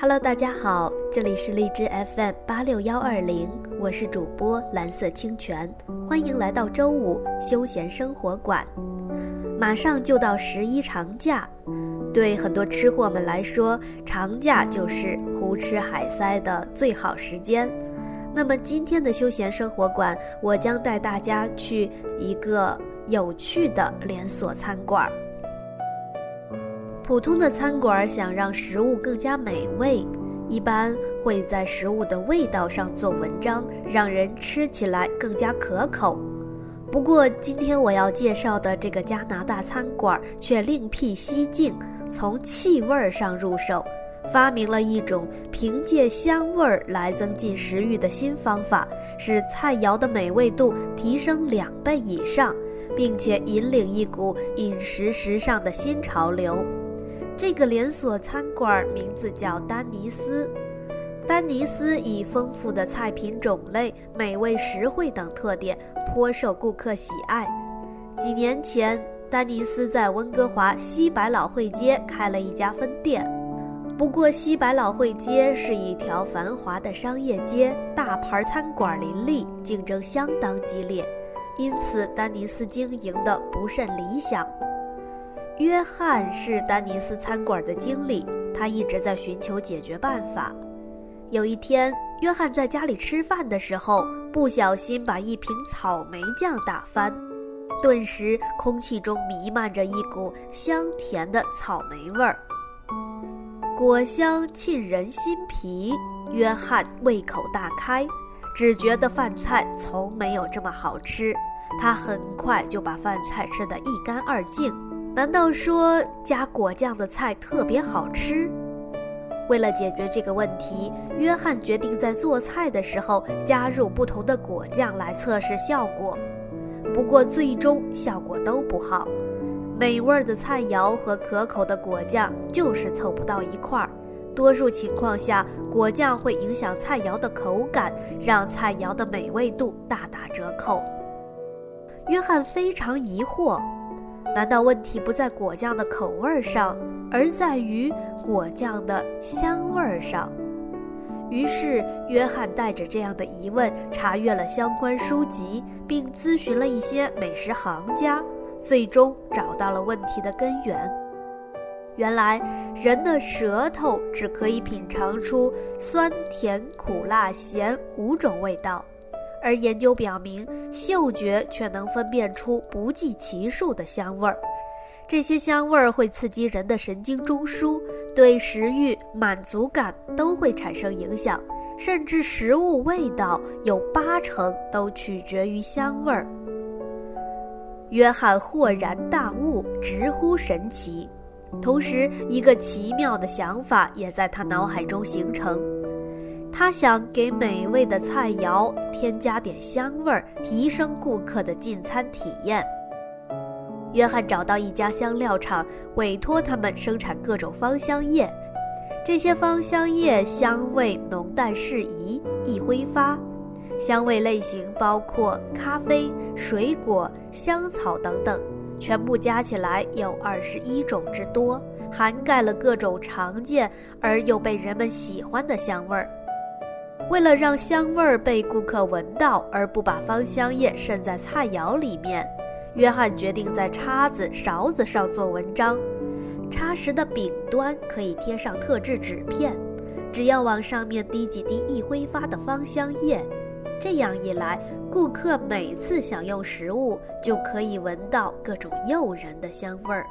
Hello，大家好，这里是荔枝 FM 八六幺二零，我是主播蓝色清泉，欢迎来到周五休闲生活馆。马上就到十一长假，对很多吃货们来说，长假就是胡吃海塞的最好时间。那么今天的休闲生活馆，我将带大家去一个有趣的连锁餐馆。普通的餐馆想让食物更加美味，一般会在食物的味道上做文章，让人吃起来更加可口。不过，今天我要介绍的这个加拿大餐馆却另辟蹊径，从气味上入手，发明了一种凭借香味来增进食欲的新方法，使菜肴的美味度提升两倍以上，并且引领一股饮食时尚的新潮流。这个连锁餐馆名字叫丹尼斯。丹尼斯以丰富的菜品种类、美味实惠等特点，颇受顾客喜爱。几年前，丹尼斯在温哥华西百老汇街开了一家分店。不过，西百老汇街是一条繁华的商业街，大牌餐馆林立，竞争相当激烈，因此丹尼斯经营的不甚理想。约翰是丹尼斯餐馆的经理，他一直在寻求解决办法。有一天，约翰在家里吃饭的时候，不小心把一瓶草莓酱打翻，顿时空气中弥漫着一股香甜的草莓味儿，果香沁人心脾。约翰胃口大开，只觉得饭菜从没有这么好吃，他很快就把饭菜吃得一干二净。难道说加果酱的菜特别好吃？为了解决这个问题，约翰决定在做菜的时候加入不同的果酱来测试效果。不过最终效果都不好，美味的菜肴和可口的果酱就是凑不到一块儿。多数情况下，果酱会影响菜肴的口感，让菜肴的美味度大打折扣。约翰非常疑惑。难道问题不在果酱的口味上，而在于果酱的香味上？于是，约翰带着这样的疑问，查阅了相关书籍，并咨询了一些美食行家，最终找到了问题的根源。原来，人的舌头只可以品尝出酸、甜、苦、辣、咸五种味道。而研究表明，嗅觉却能分辨出不计其数的香味儿。这些香味儿会刺激人的神经中枢，对食欲、满足感都会产生影响。甚至食物味道有八成都取决于香味儿。约翰豁然大悟，直呼神奇。同时，一个奇妙的想法也在他脑海中形成。他想给美味的菜肴添加点香味儿，提升顾客的进餐体验。约翰找到一家香料厂，委托他们生产各种芳香液。这些芳香液香味浓淡适宜，易挥发。香味类型包括咖啡、水果、香草等等，全部加起来有二十一种之多，涵盖了各种常见而又被人们喜欢的香味儿。为了让香味儿被顾客闻到，而不把芳香液渗在菜肴里面，约翰决定在叉子、勺子上做文章。叉时的柄端可以贴上特制纸片，只要往上面滴几滴易挥发的芳香液，这样一来，顾客每次享用食物就可以闻到各种诱人的香味儿。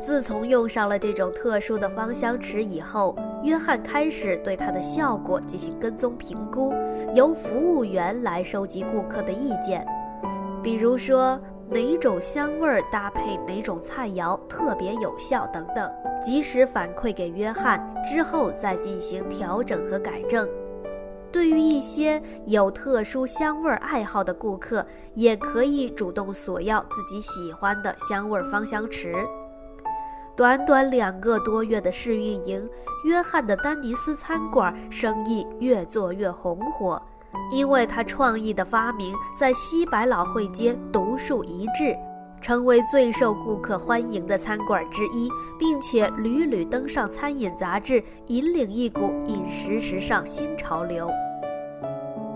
自从用上了这种特殊的芳香池以后，约翰开始对它的效果进行跟踪评估，由服务员来收集顾客的意见，比如说哪种香味搭配哪种菜肴特别有效等等，及时反馈给约翰，之后再进行调整和改正。对于一些有特殊香味爱好的顾客，也可以主动索要自己喜欢的香味芳香池。短短两个多月的试运营，约翰的丹尼斯餐馆生意越做越红火，因为他创意的发明在西百老汇街独树一帜，成为最受顾客欢迎的餐馆之一，并且屡屡登上餐饮杂志，引领一股饮食时尚新潮流。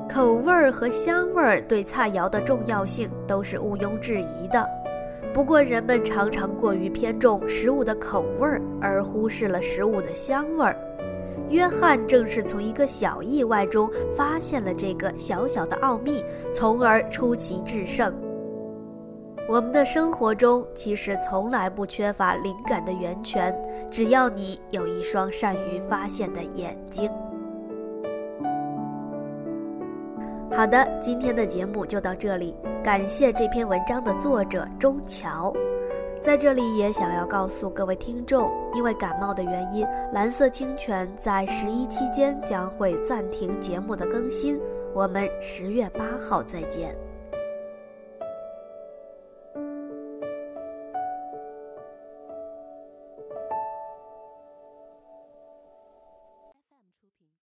口味儿和香味儿对菜肴的重要性都是毋庸置疑的，不过人们常常过于偏重食物的口味儿，而忽视了食物的香味儿。约翰正是从一个小意外中发现了这个小小的奥秘，从而出奇制胜。我们的生活中其实从来不缺乏灵感的源泉，只要你有一双善于发现的眼睛。好的，今天的节目就到这里，感谢这篇文章的作者钟桥。在这里也想要告诉各位听众，因为感冒的原因，蓝色清泉在十一期间将会暂停节目的更新。我们十月八号再见。